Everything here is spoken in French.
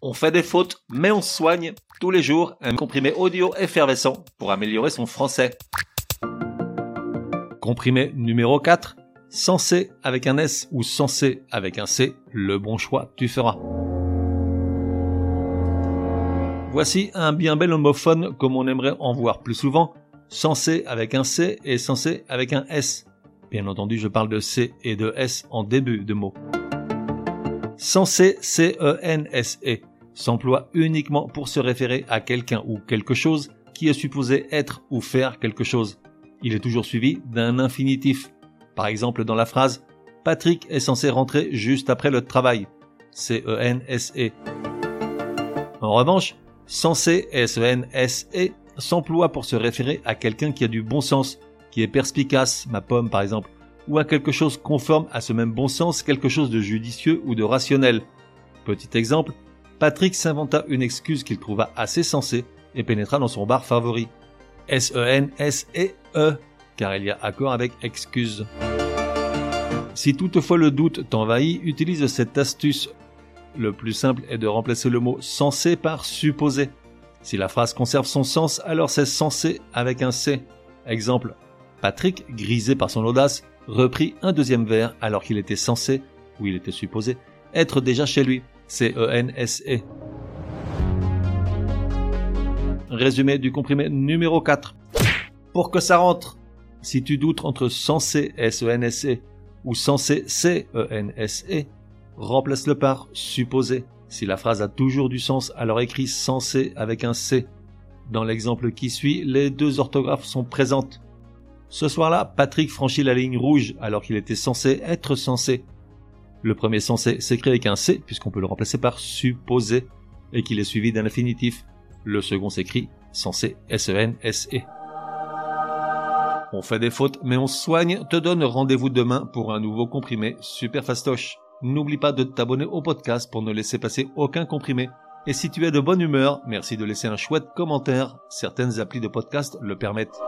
On fait des fautes, mais on soigne tous les jours un comprimé audio effervescent pour améliorer son français. Comprimé numéro 4, censé avec un S ou censé avec un C, le bon choix tu feras. Voici un bien bel homophone comme on aimerait en voir plus souvent, censé avec un C et censé avec un S. Bien entendu, je parle de C et de S en début de mot. Censé, C-E-N-S-E, s'emploie uniquement pour se référer à quelqu'un ou quelque chose qui est supposé être ou faire quelque chose. Il est toujours suivi d'un infinitif. Par exemple, dans la phrase Patrick est censé rentrer juste après le travail. C-E-N-S-E. En revanche, censé, S-E-N-S-E, s'emploie pour se référer à quelqu'un qui a du bon sens, qui est perspicace, ma pomme par exemple, ou à quelque chose conforme à ce même bon sens, quelque chose de judicieux ou de rationnel. Petit exemple, Patrick s'inventa une excuse qu'il trouva assez sensée et pénétra dans son bar favori. S-E-N-S-E-E, car il y a accord avec excuse. Si toutefois le doute t'envahit, utilise cette astuce. Le plus simple est de remplacer le mot censé par supposé. Si la phrase conserve son sens, alors c'est censé avec un C. Exemple, Patrick, grisé par son audace, reprit un deuxième verre alors qu'il était censé, ou il était supposé, être déjà chez lui. C-E-N-S-E. E. Résumé du comprimé numéro 4. Pour que ça rentre, si tu doutes entre censé S-E-N-S-E e ou censé C-E-N-S-E, remplace-le par supposé. Si la phrase a toujours du sens, alors écris censé avec un C. Dans l'exemple qui suit, les deux orthographes sont présentes. Ce soir-là, Patrick franchit la ligne rouge alors qu'il était censé être censé. Le premier censé s'écrit avec un C puisqu'on peut le remplacer par supposé et qu'il est suivi d'un infinitif. Le second s'écrit censé S-E-N-S-E. E. On fait des fautes mais on soigne, te donne rendez-vous demain pour un nouveau comprimé super fastoche. N'oublie pas de t'abonner au podcast pour ne laisser passer aucun comprimé. Et si tu es de bonne humeur, merci de laisser un chouette commentaire, certaines applis de podcast le permettent.